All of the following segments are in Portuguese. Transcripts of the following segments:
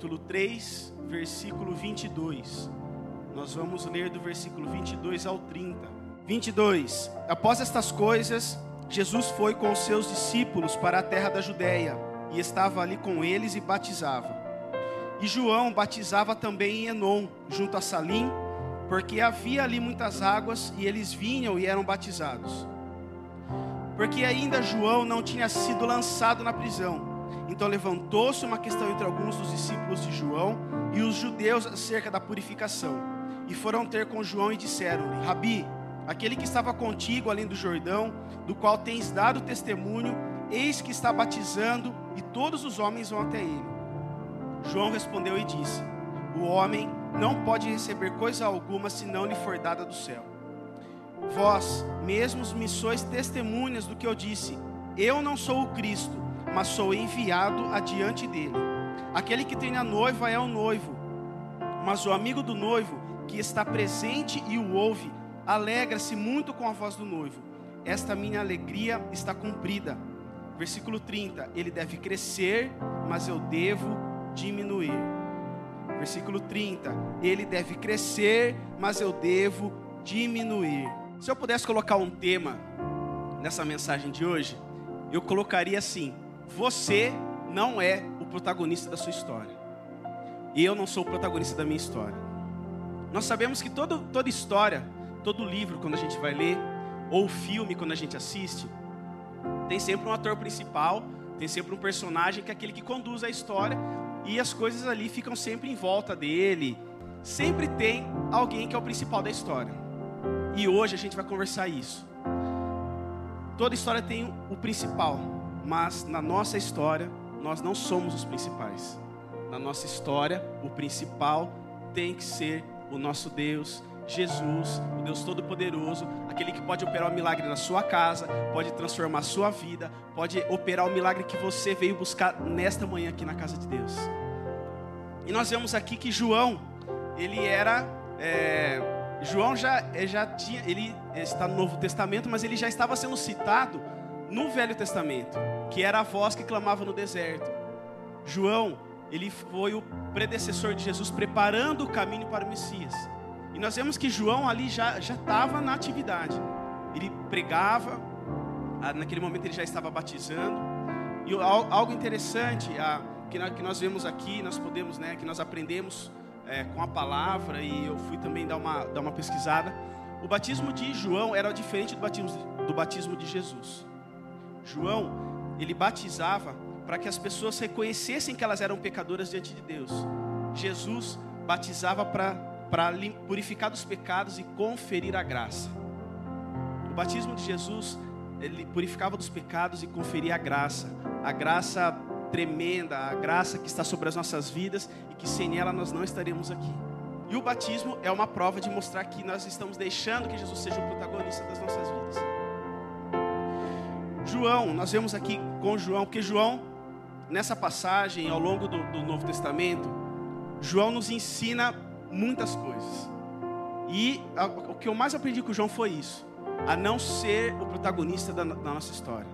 capítulo 3, versículo 22. Nós vamos ler do versículo 22 ao 30. 22. Após estas coisas, Jesus foi com os seus discípulos para a terra da Judéia e estava ali com eles e batizava. E João batizava também em Enom, junto a Salim, porque havia ali muitas águas e eles vinham e eram batizados. Porque ainda João não tinha sido lançado na prisão. Então levantou-se uma questão entre alguns dos discípulos de João e os judeus acerca da purificação. E foram ter com João e disseram-lhe: Rabi, aquele que estava contigo além do Jordão, do qual tens dado testemunho, eis que está batizando e todos os homens vão até ele. João respondeu e disse: O homem não pode receber coisa alguma se não lhe for dada do céu. Vós mesmos me sois testemunhas do que eu disse. Eu não sou o Cristo, mas sou enviado adiante dele. Aquele que tem a noiva é o noivo, mas o amigo do noivo, que está presente e o ouve, alegra-se muito com a voz do noivo. Esta minha alegria está cumprida. Versículo 30: Ele deve crescer, mas eu devo diminuir. Versículo 30: Ele deve crescer, mas eu devo diminuir. Se eu pudesse colocar um tema nessa mensagem de hoje, eu colocaria assim: Você não é o protagonista da sua história. E eu não sou o protagonista da minha história. Nós sabemos que todo, toda história, todo livro, quando a gente vai ler, ou filme, quando a gente assiste, tem sempre um ator principal, tem sempre um personagem que é aquele que conduz a história, e as coisas ali ficam sempre em volta dele. Sempre tem alguém que é o principal da história. E hoje a gente vai conversar isso. Toda história tem o principal, mas na nossa história nós não somos os principais. Na nossa história, o principal tem que ser o nosso Deus, Jesus, o Deus Todo-Poderoso, aquele que pode operar o milagre na sua casa, pode transformar a sua vida, pode operar o milagre que você veio buscar nesta manhã aqui na casa de Deus. E nós vemos aqui que João, ele era. É, João já, já tinha, ele está no Novo Testamento, mas ele já estava sendo citado no Velho Testamento, que era a voz que clamava no deserto. João, ele foi o predecessor de Jesus, preparando o caminho para o Messias. E nós vemos que João ali já estava na atividade. Ele pregava, naquele momento ele já estava batizando. E algo interessante que nós vemos aqui, nós podemos, né, que nós aprendemos é, com a palavra e eu fui também dar uma dar uma pesquisada. O batismo de João era diferente do batismo do batismo de Jesus. João, ele batizava para que as pessoas reconhecessem que elas eram pecadoras diante de Deus. Jesus batizava para purificar dos pecados e conferir a graça. O batismo de Jesus, ele purificava dos pecados e conferia a graça, a graça tremenda, a graça que está sobre as nossas vidas e que sem ela nós não estaríamos aqui. E o batismo é uma prova de mostrar que nós estamos deixando que Jesus seja o protagonista das nossas vidas. João, nós vemos aqui com João, porque João, nessa passagem, ao longo do, do Novo Testamento, João nos ensina muitas coisas. E a, o que eu mais aprendi com João foi isso: a não ser o protagonista da, da nossa história.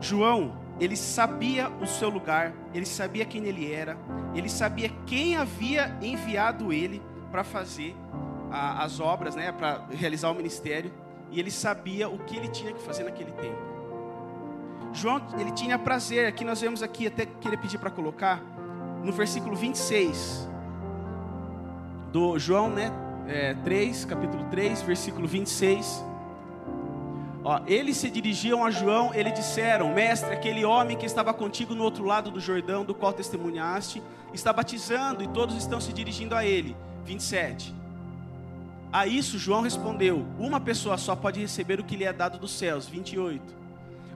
João, ele sabia o seu lugar, ele sabia quem ele era, ele sabia quem havia enviado ele para fazer a, as obras, né, para realizar o ministério, e ele sabia o que ele tinha que fazer naquele tempo. João, ele tinha prazer, aqui nós vemos aqui, até queria pedir para colocar, no versículo 26, do João, né? É, 3, capítulo 3, versículo 26. Ó, eles se dirigiam a João, eles disseram: Mestre, aquele homem que estava contigo no outro lado do Jordão, do qual testemunhaste, está batizando e todos estão se dirigindo a ele. 27. A isso João respondeu: Uma pessoa só pode receber o que lhe é dado dos céus. 28.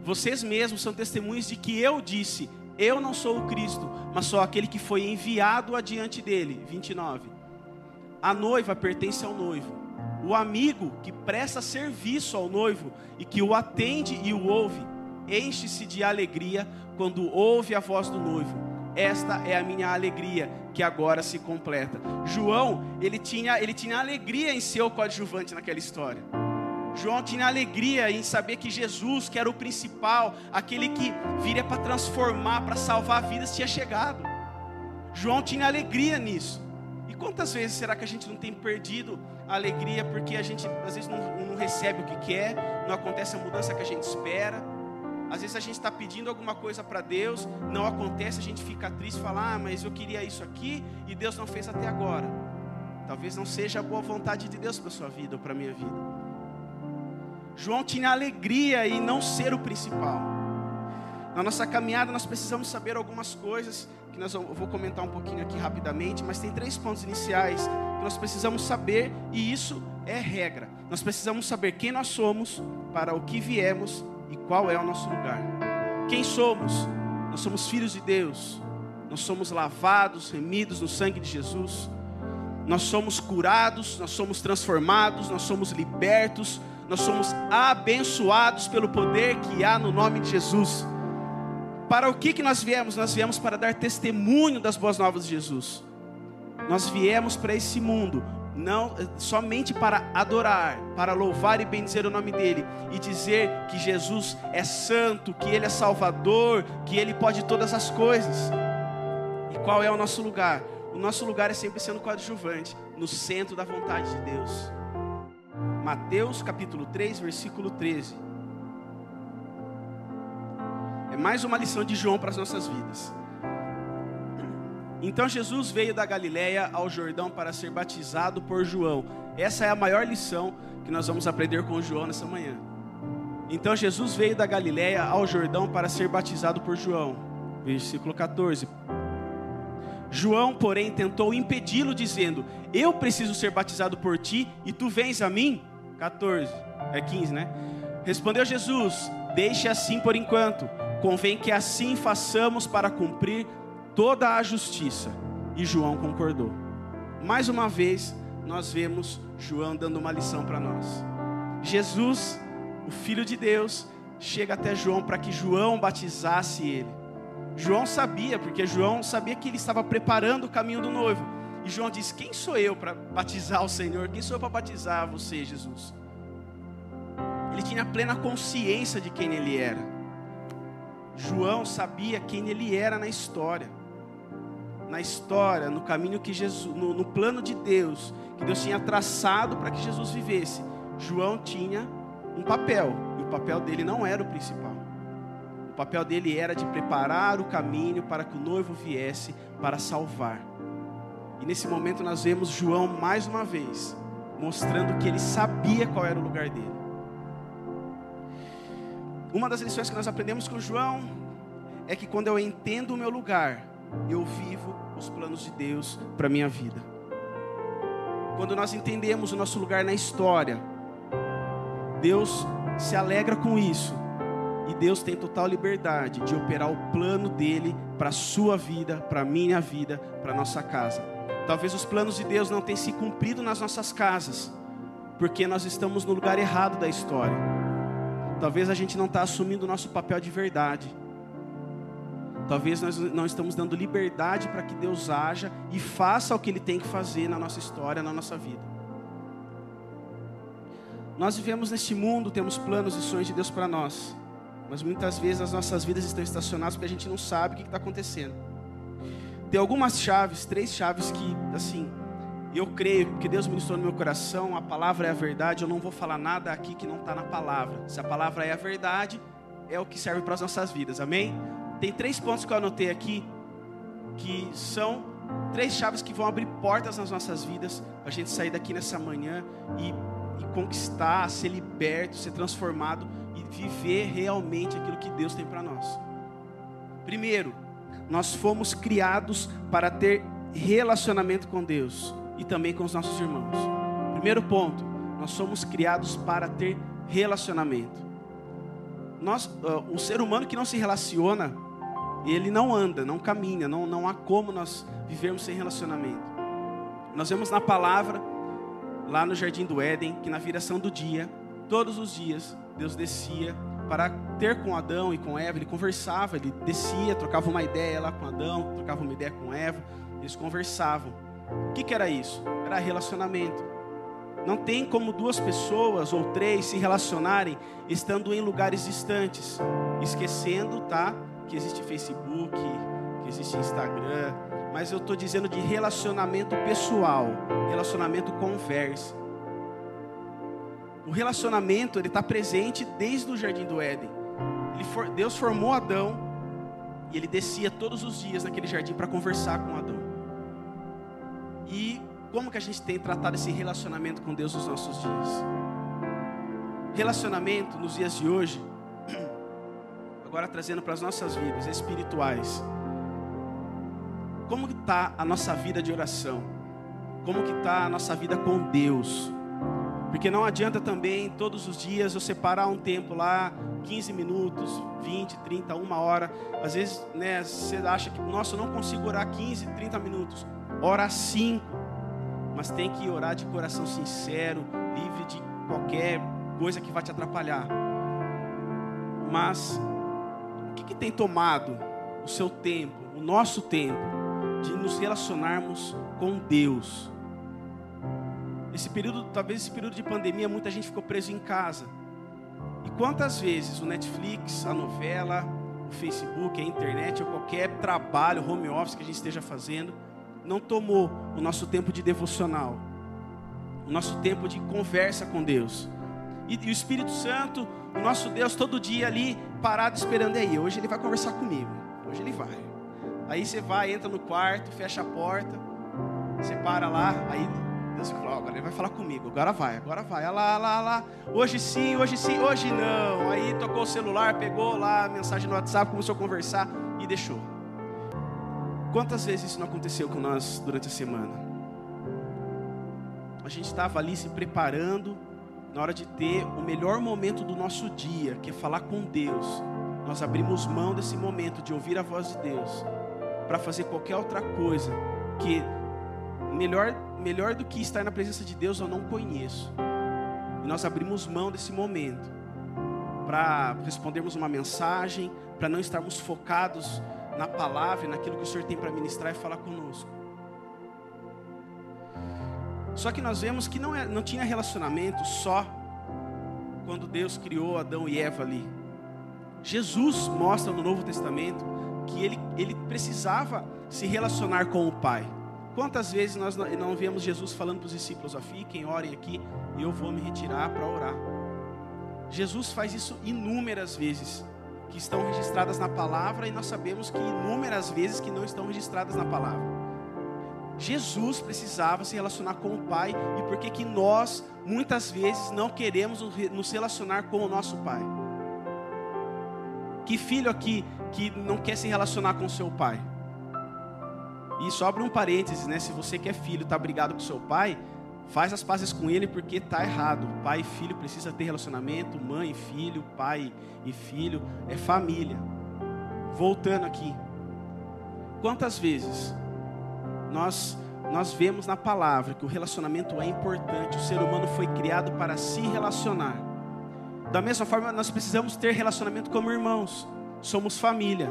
Vocês mesmos são testemunhas de que eu disse: Eu não sou o Cristo, mas sou aquele que foi enviado adiante dele. 29. A noiva pertence ao noivo. O amigo que presta serviço ao noivo e que o atende e o ouve, enche-se de alegria quando ouve a voz do noivo. Esta é a minha alegria que agora se completa. João, ele tinha, ele tinha alegria em ser o coadjuvante naquela história. João tinha alegria em saber que Jesus, que era o principal, aquele que viria para transformar, para salvar vidas, tinha chegado. João tinha alegria nisso. E quantas vezes será que a gente não tem perdido a alegria porque a gente às vezes não, não recebe o que quer, não acontece a mudança que a gente espera? Às vezes a gente está pedindo alguma coisa para Deus, não acontece, a gente fica triste fala, ah, mas eu queria isso aqui e Deus não fez até agora. Talvez não seja a boa vontade de Deus para sua vida ou para minha vida. João tinha alegria em não ser o principal. Na nossa caminhada nós precisamos saber algumas coisas que nós, eu vou comentar um pouquinho aqui rapidamente, mas tem três pontos iniciais que nós precisamos saber e isso é regra. Nós precisamos saber quem nós somos, para o que viemos e qual é o nosso lugar. Quem somos? Nós somos filhos de Deus. Nós somos lavados, remidos no sangue de Jesus. Nós somos curados, nós somos transformados, nós somos libertos, nós somos abençoados pelo poder que há no nome de Jesus. Para o que, que nós viemos? Nós viemos para dar testemunho das boas novas de Jesus. Nós viemos para esse mundo não somente para adorar, para louvar e bendizer o nome dele e dizer que Jesus é santo, que ele é salvador, que ele pode todas as coisas. E qual é o nosso lugar? O nosso lugar é sempre sendo coadjuvante, no centro da vontade de Deus. Mateus capítulo 3, versículo 13. É mais uma lição de João para as nossas vidas. Então Jesus veio da Galiléia ao Jordão para ser batizado por João. Essa é a maior lição que nós vamos aprender com João nessa manhã. Então Jesus veio da Galiléia ao Jordão para ser batizado por João. Versículo 14. João, porém, tentou impedi-lo, dizendo: Eu preciso ser batizado por ti e tu vens a mim? 14, é 15, né? Respondeu Jesus: Deixe assim por enquanto. Convém que assim façamos para cumprir toda a justiça. E João concordou. Mais uma vez, nós vemos João dando uma lição para nós. Jesus, o Filho de Deus, chega até João para que João batizasse ele. João sabia, porque João sabia que ele estava preparando o caminho do noivo. E João diz: Quem sou eu para batizar o Senhor? Quem sou eu para batizar você, Jesus? Ele tinha plena consciência de quem ele era. João sabia quem ele era na história na história, no caminho que Jesus, no, no plano de Deus, que Deus tinha traçado para que Jesus vivesse, João tinha um papel, e o papel dele não era o principal. O papel dele era de preparar o caminho para que o noivo viesse para salvar. E nesse momento nós vemos João mais uma vez mostrando que ele sabia qual era o lugar dele. Uma das lições que nós aprendemos com João é que quando eu entendo o meu lugar, eu vivo os planos de Deus para minha vida. Quando nós entendemos o nosso lugar na história, Deus se alegra com isso. E Deus tem total liberdade de operar o plano dele para a sua vida, para a minha vida, para a nossa casa. Talvez os planos de Deus não tenham se cumprido nas nossas casas, porque nós estamos no lugar errado da história. Talvez a gente não está assumindo o nosso papel de verdade. Talvez nós não estamos dando liberdade para que Deus haja e faça o que Ele tem que fazer na nossa história, na nossa vida. Nós vivemos neste mundo, temos planos e sonhos de Deus para nós, mas muitas vezes as nossas vidas estão estacionadas porque a gente não sabe o que está acontecendo. Tem algumas chaves, três chaves que, assim, eu creio que Deus ministrou no meu coração, a palavra é a verdade, eu não vou falar nada aqui que não está na palavra. Se a palavra é a verdade, é o que serve para as nossas vidas, amém? Tem três pontos que eu anotei aqui, que são três chaves que vão abrir portas nas nossas vidas, para a gente sair daqui nessa manhã e, e conquistar, ser liberto, ser transformado e viver realmente aquilo que Deus tem para nós. Primeiro, nós fomos criados para ter relacionamento com Deus e também com os nossos irmãos. Primeiro ponto, nós somos criados para ter relacionamento. Nós, uh, um ser humano que não se relaciona, ele não anda, não caminha, não, não há como nós vivermos sem relacionamento. Nós vemos na palavra, lá no jardim do Éden, que na viração do dia, todos os dias, Deus descia para ter com Adão e com Eva, ele conversava, ele descia, trocava uma ideia lá com Adão, trocava uma ideia com Eva, eles conversavam. O que, que era isso? Era relacionamento. Não tem como duas pessoas ou três se relacionarem estando em lugares distantes, esquecendo, tá? Que existe Facebook, que existe Instagram, mas eu estou dizendo de relacionamento pessoal, relacionamento conversa. O relacionamento ele está presente desde o jardim do Éden. For, Deus formou Adão e ele descia todos os dias naquele jardim para conversar com Adão. E como que a gente tem tratado esse relacionamento com Deus nos nossos dias? Relacionamento nos dias de hoje, agora trazendo para as nossas vidas espirituais. Como que está a nossa vida de oração? Como que está a nossa vida com Deus? Porque não adianta também todos os dias eu separar um tempo lá, 15 minutos, 20, 30, uma hora. Às vezes, né, você acha que, nossa, eu não consigo orar 15, 30 minutos. Ora 5. Mas tem que orar de coração sincero, livre de qualquer coisa que vai te atrapalhar. Mas que, que tem tomado o seu tempo, o nosso tempo, de nos relacionarmos com Deus? Esse período, talvez esse período de pandemia, muita gente ficou preso em casa. E quantas vezes o Netflix, a novela, o Facebook, a internet ou qualquer trabalho, home office que a gente esteja fazendo, não tomou o nosso tempo de devocional, o nosso tempo de conversa com Deus. E, e o Espírito Santo, o nosso Deus, todo dia ali parado esperando aí. Hoje ele vai conversar comigo. Hoje ele vai. Aí você vai, entra no quarto, fecha a porta, você para lá, aí Deus falou, agora ele vai falar comigo, agora vai, agora vai, olha lá, lá, lá. Hoje sim, hoje sim, hoje não. Aí tocou o celular, pegou lá a mensagem no WhatsApp, começou a conversar e deixou. Quantas vezes isso não aconteceu com nós durante a semana? A gente estava ali se preparando na hora de ter o melhor momento do nosso dia, que é falar com Deus. Nós abrimos mão desse momento de ouvir a voz de Deus para fazer qualquer outra coisa que melhor melhor do que estar na presença de Deus eu não conheço. E nós abrimos mão desse momento para respondermos uma mensagem, para não estarmos focados na palavra, naquilo que o Senhor tem para ministrar e falar conosco. Só que nós vemos que não, é, não tinha relacionamento só quando Deus criou Adão e Eva ali. Jesus mostra no Novo Testamento que ele, ele precisava se relacionar com o Pai. Quantas vezes nós não vemos Jesus falando para os discípulos: ó, fiquem, orem aqui, e eu vou me retirar para orar. Jesus faz isso inúmeras vezes, que estão registradas na palavra, e nós sabemos que inúmeras vezes que não estão registradas na palavra. Jesus precisava se relacionar com o Pai, e por que que nós, muitas vezes, não queremos nos relacionar com o nosso Pai? Que filho aqui que não quer se relacionar com seu pai? E sobra um parênteses, né? Se você que é filho está brigado com seu pai, faz as pazes com ele porque está errado. Pai e filho precisa ter relacionamento, mãe e filho, pai e filho, é família. Voltando aqui. Quantas vezes nós nós vemos na palavra que o relacionamento é importante, o ser humano foi criado para se relacionar. Da mesma forma, nós precisamos ter relacionamento como irmãos. Somos família.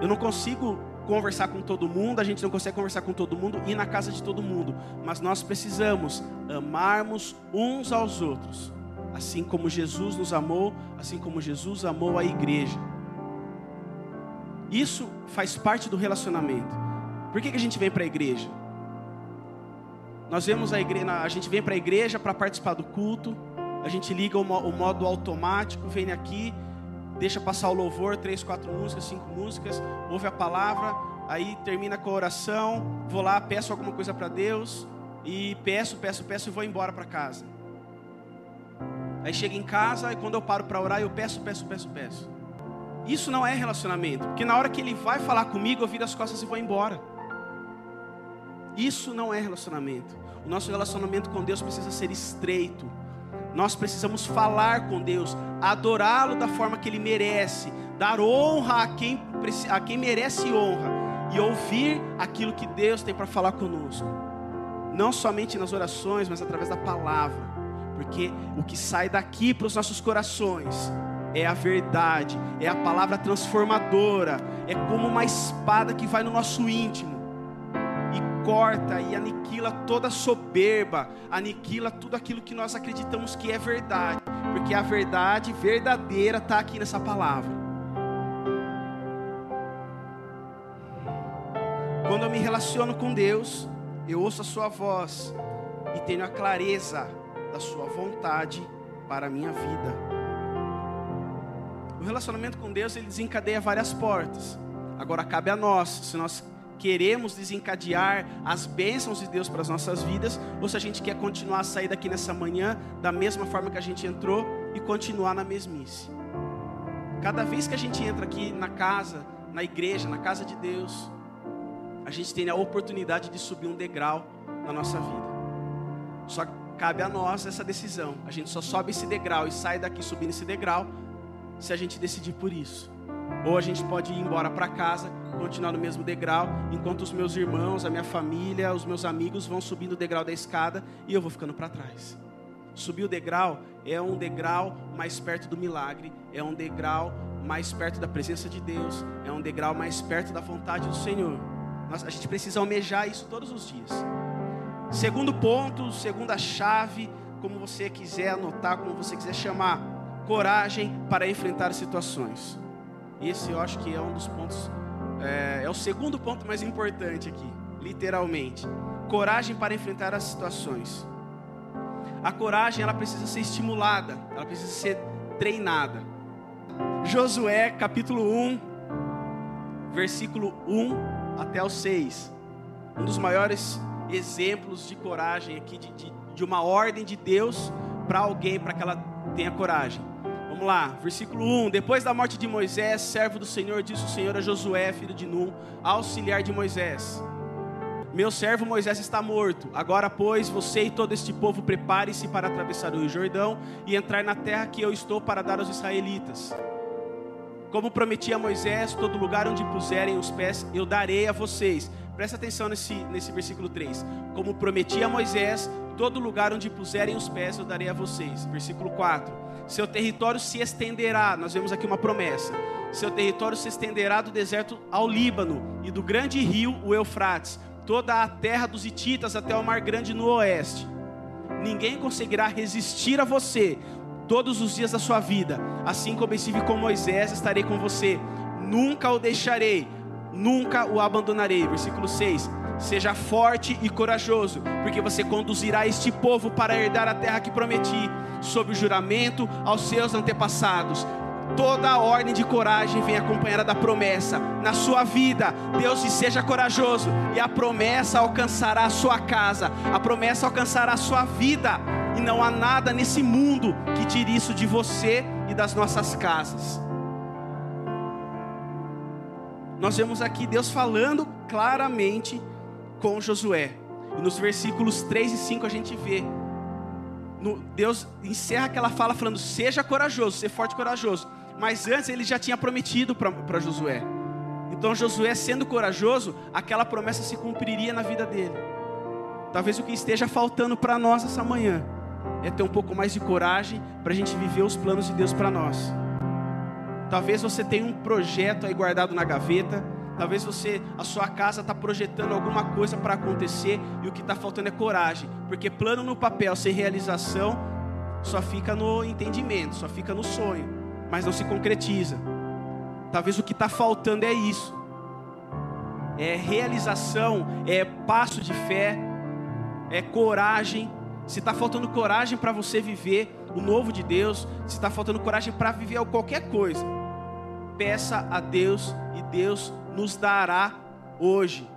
Eu não consigo conversar com todo mundo, a gente não consegue conversar com todo mundo e ir na casa de todo mundo, mas nós precisamos amarmos uns aos outros, assim como Jesus nos amou, assim como Jesus amou a igreja. Isso faz parte do relacionamento. Por que, que a gente vem para a igreja? Nós vemos a igreja, a gente vem para a igreja para participar do culto, a gente liga o modo automático, vem aqui deixa passar o louvor, três, quatro músicas, cinco músicas, ouve a palavra, aí termina com a oração, vou lá, peço alguma coisa para Deus e peço, peço, peço e vou embora para casa. Aí chega em casa e quando eu paro para orar, eu peço, peço, peço, peço. Isso não é relacionamento, porque na hora que ele vai falar comigo, eu viro as costas e vou embora. Isso não é relacionamento. O nosso relacionamento com Deus precisa ser estreito. Nós precisamos falar com Deus, adorá-lo da forma que ele merece, dar honra a quem, a quem merece honra e ouvir aquilo que Deus tem para falar conosco. Não somente nas orações, mas através da palavra, porque o que sai daqui para os nossos corações é a verdade, é a palavra transformadora, é como uma espada que vai no nosso íntimo corta e aniquila toda soberba, aniquila tudo aquilo que nós acreditamos que é verdade, porque a verdade verdadeira está aqui nessa palavra. Quando eu me relaciono com Deus, eu ouço a Sua voz e tenho a clareza da Sua vontade para a minha vida. O relacionamento com Deus ele desencadeia várias portas. Agora cabe a nós, se nós queremos desencadear as bênçãos de Deus para as nossas vidas, ou se a gente quer continuar a sair daqui nessa manhã da mesma forma que a gente entrou e continuar na mesmice. Cada vez que a gente entra aqui na casa, na igreja, na casa de Deus, a gente tem a oportunidade de subir um degrau na nossa vida. Só cabe a nós essa decisão. A gente só sobe esse degrau e sai daqui subindo esse degrau se a gente decidir por isso. Ou a gente pode ir embora para casa, continuar no mesmo degrau, enquanto os meus irmãos, a minha família, os meus amigos vão subindo o degrau da escada e eu vou ficando para trás. Subir o degrau é um degrau mais perto do milagre, é um degrau mais perto da presença de Deus, é um degrau mais perto da vontade do Senhor. Nós, a gente precisa almejar isso todos os dias. Segundo ponto, segunda chave, como você quiser anotar, como você quiser chamar, coragem para enfrentar situações. Esse eu acho que é um dos pontos, é, é o segundo ponto mais importante aqui, literalmente. Coragem para enfrentar as situações. A coragem ela precisa ser estimulada, ela precisa ser treinada. Josué capítulo 1, versículo 1 até o 6. Um dos maiores exemplos de coragem aqui, de, de, de uma ordem de Deus para alguém, para que ela tenha coragem. Vamos lá, versículo 1: Depois da morte de Moisés, servo do Senhor, disse o Senhor a Josué, filho de Num, auxiliar de Moisés: meu servo Moisés está morto. Agora, pois, você e todo este povo prepare-se para atravessar o Jordão e entrar na terra que eu estou para dar aos israelitas. Como prometi a Moisés, todo lugar onde puserem os pés, eu darei a vocês. Presta atenção nesse, nesse versículo 3. Como prometi a Moisés, todo lugar onde puserem os pés, eu darei a vocês. Versículo 4. Seu território se estenderá. Nós vemos aqui uma promessa. Seu território se estenderá do deserto ao Líbano e do grande rio, o Eufrates toda a terra dos Hititas até o Mar Grande no oeste. Ninguém conseguirá resistir a você todos os dias da sua vida. Assim como estive com Moisés, estarei com você. Nunca o deixarei, nunca o abandonarei. Versículo 6. Seja forte e corajoso, porque você conduzirá este povo para herdar a terra que prometi, sob o juramento aos seus antepassados. Toda a ordem de coragem vem acompanhada da promessa. Na sua vida, Deus diz: seja corajoso, e a promessa alcançará a sua casa, a promessa alcançará a sua vida, e não há nada nesse mundo que tire isso de você e das nossas casas. Nós vemos aqui Deus falando claramente com Josué, e nos versículos 3 e 5 a gente vê no, Deus encerra aquela fala falando: seja corajoso, seja forte e corajoso. Mas antes ele já tinha prometido para Josué. Então Josué, sendo corajoso, aquela promessa se cumpriria na vida dele. Talvez o que esteja faltando para nós essa manhã é ter um pouco mais de coragem para a gente viver os planos de Deus para nós. Talvez você tenha um projeto aí guardado na gaveta. Talvez você, a sua casa está projetando alguma coisa para acontecer e o que está faltando é coragem, porque plano no papel sem realização só fica no entendimento, só fica no sonho mas não se concretiza. Talvez o que está faltando é isso. É realização, é passo de fé, é coragem. Se está faltando coragem para você viver o novo de Deus, se está faltando coragem para viver qualquer coisa, peça a Deus e Deus nos dará hoje.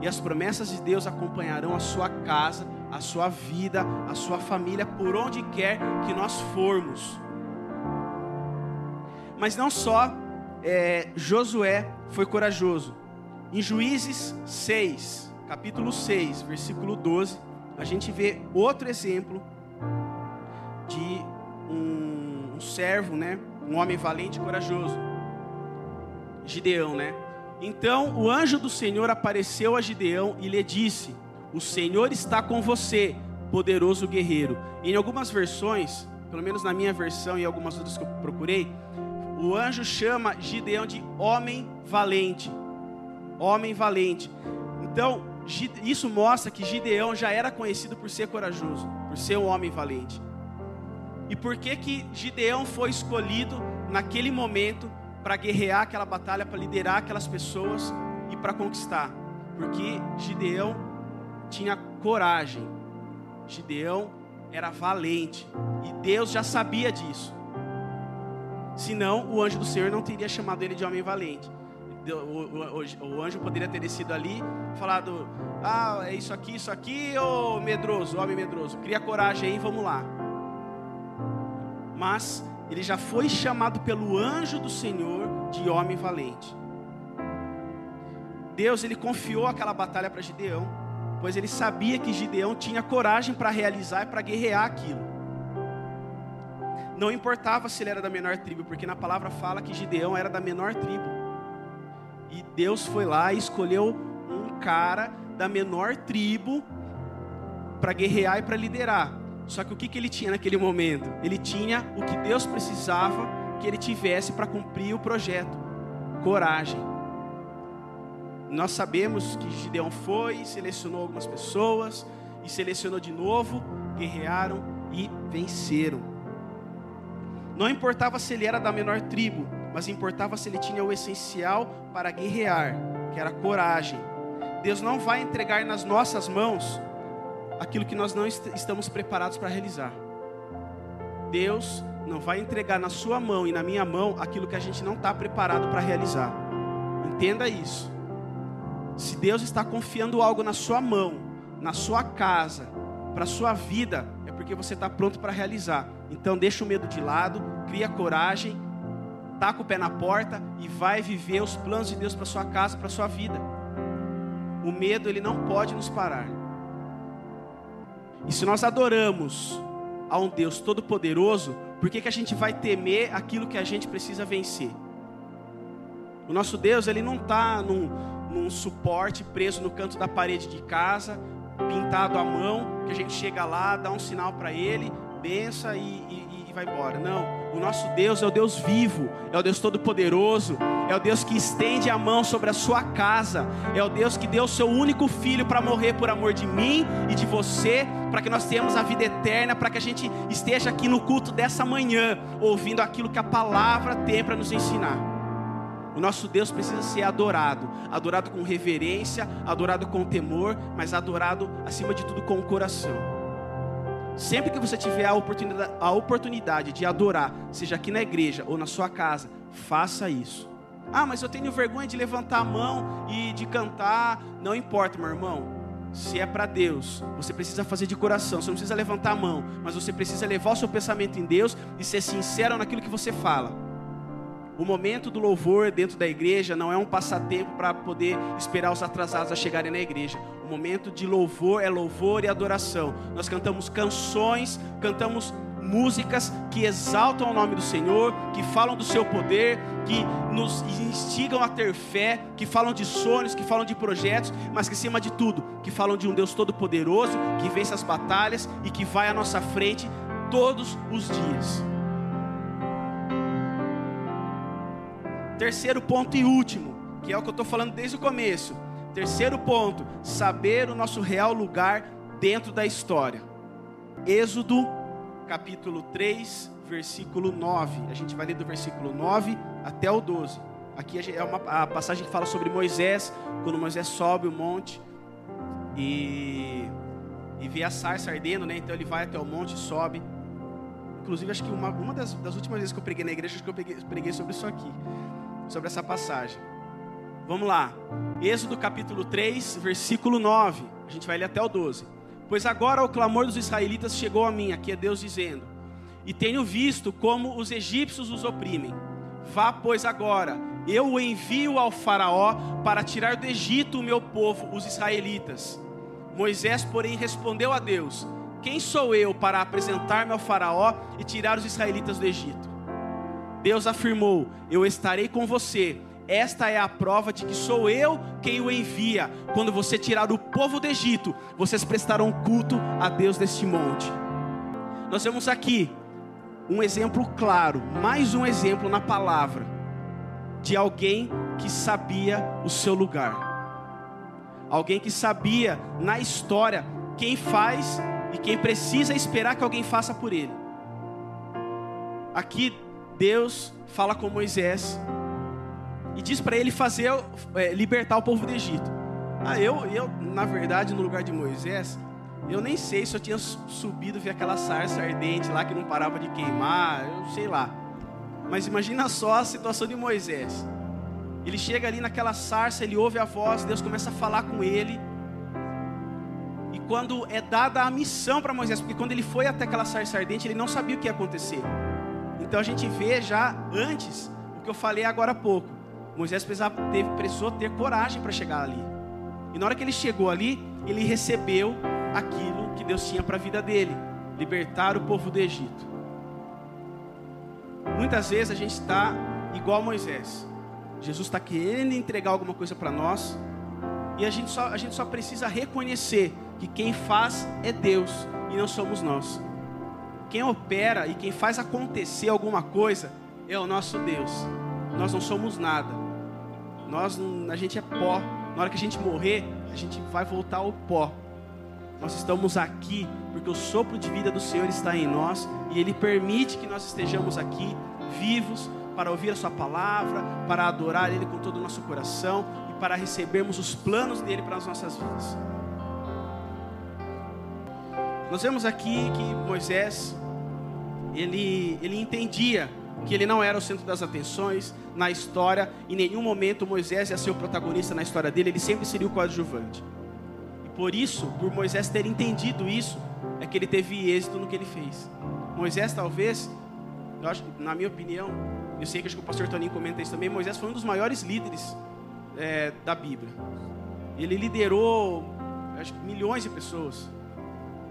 E as promessas de Deus acompanharão a sua casa, a sua vida, a sua família, por onde quer que nós formos. Mas não só é, Josué foi corajoso. Em Juízes 6, capítulo 6, versículo 12, a gente vê outro exemplo de um, um servo, né? Um homem valente e corajoso. Gideão, né? Então o anjo do Senhor apareceu a Gideão e lhe disse: O Senhor está com você, poderoso guerreiro. Em algumas versões, pelo menos na minha versão e algumas outras que eu procurei, o anjo chama Gideão de homem valente. Homem valente. Então, isso mostra que Gideão já era conhecido por ser corajoso, por ser um homem valente. E por que que Gideão foi escolhido naquele momento para guerrear aquela batalha, para liderar aquelas pessoas e para conquistar? Porque Gideão tinha coragem. Gideão era valente. E Deus já sabia disso. Senão, o anjo do Senhor não teria chamado ele de homem valente. O, o, o, anjo poderia ter descido ali, falado: Ah, é isso aqui, isso aqui, ô medroso, homem medroso, cria coragem aí, vamos lá. Mas ele já foi chamado pelo anjo do Senhor de homem valente. Deus ele confiou aquela batalha para Gideão, pois ele sabia que Gideão tinha coragem para realizar e para guerrear aquilo. Não importava se ele era da menor tribo, porque na palavra fala que Gideão era da menor tribo. E Deus foi lá e escolheu um cara da menor tribo para guerrear e para liderar. Só que o que, que ele tinha naquele momento? Ele tinha o que Deus precisava que ele tivesse para cumprir o projeto: coragem. Nós sabemos que Gideão foi, selecionou algumas pessoas e selecionou de novo, guerrearam e venceram. Não importava se ele era da menor tribo, mas importava se ele tinha o essencial para guerrear, que era coragem. Deus não vai entregar nas nossas mãos aquilo que nós não estamos preparados para realizar. Deus não vai entregar na sua mão e na minha mão aquilo que a gente não está preparado para realizar. Entenda isso. Se Deus está confiando algo na sua mão, na sua casa, para a sua vida, é porque você está pronto para realizar. Então deixa o medo de lado, cria coragem, taca o pé na porta e vai viver os planos de Deus para sua casa, para sua vida. O medo ele não pode nos parar. E se nós adoramos a um Deus todo-poderoso, por que, que a gente vai temer aquilo que a gente precisa vencer? O nosso Deus, ele não está num, num suporte preso no canto da parede de casa, pintado à mão, que a gente chega lá, dá um sinal para ele, bença e, e, e vai embora. Não. O nosso Deus é o Deus vivo, é o Deus todo-poderoso, é o Deus que estende a mão sobre a sua casa, é o Deus que deu o seu único filho para morrer por amor de mim e de você, para que nós tenhamos a vida eterna, para que a gente esteja aqui no culto dessa manhã, ouvindo aquilo que a palavra tem para nos ensinar. O nosso Deus precisa ser adorado, adorado com reverência, adorado com temor, mas adorado acima de tudo com o coração. Sempre que você tiver a oportunidade, a oportunidade de adorar, seja aqui na igreja ou na sua casa, faça isso. Ah, mas eu tenho vergonha de levantar a mão e de cantar. Não importa, meu irmão. Se é para Deus, você precisa fazer de coração. Você não precisa levantar a mão, mas você precisa levar o seu pensamento em Deus e ser sincero naquilo que você fala. O momento do louvor dentro da igreja não é um passatempo para poder esperar os atrasados a chegarem na igreja. Momento de louvor é louvor e adoração. Nós cantamos canções, cantamos músicas que exaltam o nome do Senhor, que falam do seu poder, que nos instigam a ter fé, que falam de sonhos, que falam de projetos, mas que acima de tudo, que falam de um Deus todo-poderoso, que vence as batalhas e que vai à nossa frente todos os dias. Terceiro ponto e último, que é o que eu estou falando desde o começo. Terceiro ponto, saber o nosso real lugar dentro da história. Êxodo, capítulo 3, versículo 9. A gente vai ler do versículo 9 até o 12. Aqui é uma a passagem que fala sobre Moisés, quando Moisés sobe o monte e, e vê a sarça ardendo, né? Então ele vai até o monte e sobe. Inclusive, acho que uma, uma das, das últimas vezes que eu preguei na igreja, acho que eu preguei, preguei sobre isso aqui sobre essa passagem. Vamos lá. Êxodo capítulo 3, versículo 9. A gente vai ler até o 12. Pois agora o clamor dos israelitas chegou a mim, aqui é Deus dizendo: E tenho visto como os egípcios os oprimem. Vá, pois, agora, eu o envio ao Faraó para tirar do Egito o meu povo, os israelitas. Moisés, porém, respondeu a Deus: Quem sou eu para apresentar-me ao Faraó e tirar os israelitas do Egito? Deus afirmou: Eu estarei com você. Esta é a prova de que sou eu quem o envia. Quando você tirar o povo do Egito, vocês prestarão culto a Deus deste monte. Nós temos aqui um exemplo claro, mais um exemplo na palavra, de alguém que sabia o seu lugar. Alguém que sabia na história quem faz e quem precisa esperar que alguém faça por ele. Aqui Deus fala com Moisés e diz para ele fazer é, libertar o povo do Egito. Ah, eu, eu, na verdade, no lugar de Moisés, eu nem sei se eu tinha subido ver aquela sarça ardente lá que não parava de queimar, eu sei lá. Mas imagina só a situação de Moisés. Ele chega ali naquela sarça, ele ouve a voz, Deus começa a falar com ele. E quando é dada a missão para Moisés, porque quando ele foi até aquela sarça ardente, ele não sabia o que ia acontecer. Então a gente vê já antes o que eu falei agora há pouco. Moisés precisava ter, precisou ter coragem para chegar ali. E na hora que ele chegou ali, ele recebeu aquilo que Deus tinha para a vida dele: libertar o povo do Egito. Muitas vezes a gente está igual Moisés. Jesus está querendo entregar alguma coisa para nós. E a gente, só, a gente só precisa reconhecer que quem faz é Deus e não somos nós. Quem opera e quem faz acontecer alguma coisa é o nosso Deus. Nós não somos nada. Nós, a gente é pó. Na hora que a gente morrer, a gente vai voltar ao pó. Nós estamos aqui porque o sopro de vida do Senhor está em nós e Ele permite que nós estejamos aqui vivos para ouvir a Sua palavra, para adorar Ele com todo o nosso coração e para recebermos os planos dele para as nossas vidas. Nós vemos aqui que Moisés, ele, ele entendia que ele não era o centro das atenções na história, em nenhum momento Moisés ia ser o protagonista na história dele, ele sempre seria o coadjuvante. E por isso, por Moisés ter entendido isso, é que ele teve êxito no que ele fez. Moisés, talvez, acho, na minha opinião, eu sei que acho que o pastor Toninho comenta isso também. Moisés foi um dos maiores líderes é, da Bíblia. Ele liderou acho, milhões de pessoas.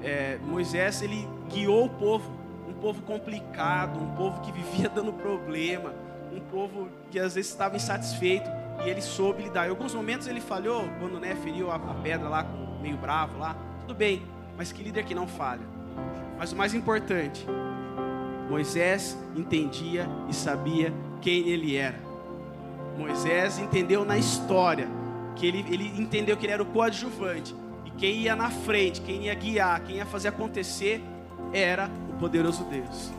É, Moisés ele guiou o povo, um povo complicado, um povo que vivia dando problema, um povo que às vezes estava insatisfeito e ele soube lidar. Em alguns momentos ele falhou quando né, feriu a, a pedra lá, meio bravo lá. Tudo bem, mas que líder que não falha. Mas o mais importante, Moisés entendia e sabia quem ele era. Moisés entendeu na história que ele, ele entendeu que ele era o coadjuvante e quem ia na frente, quem ia guiar, quem ia fazer acontecer era poderoso Deus.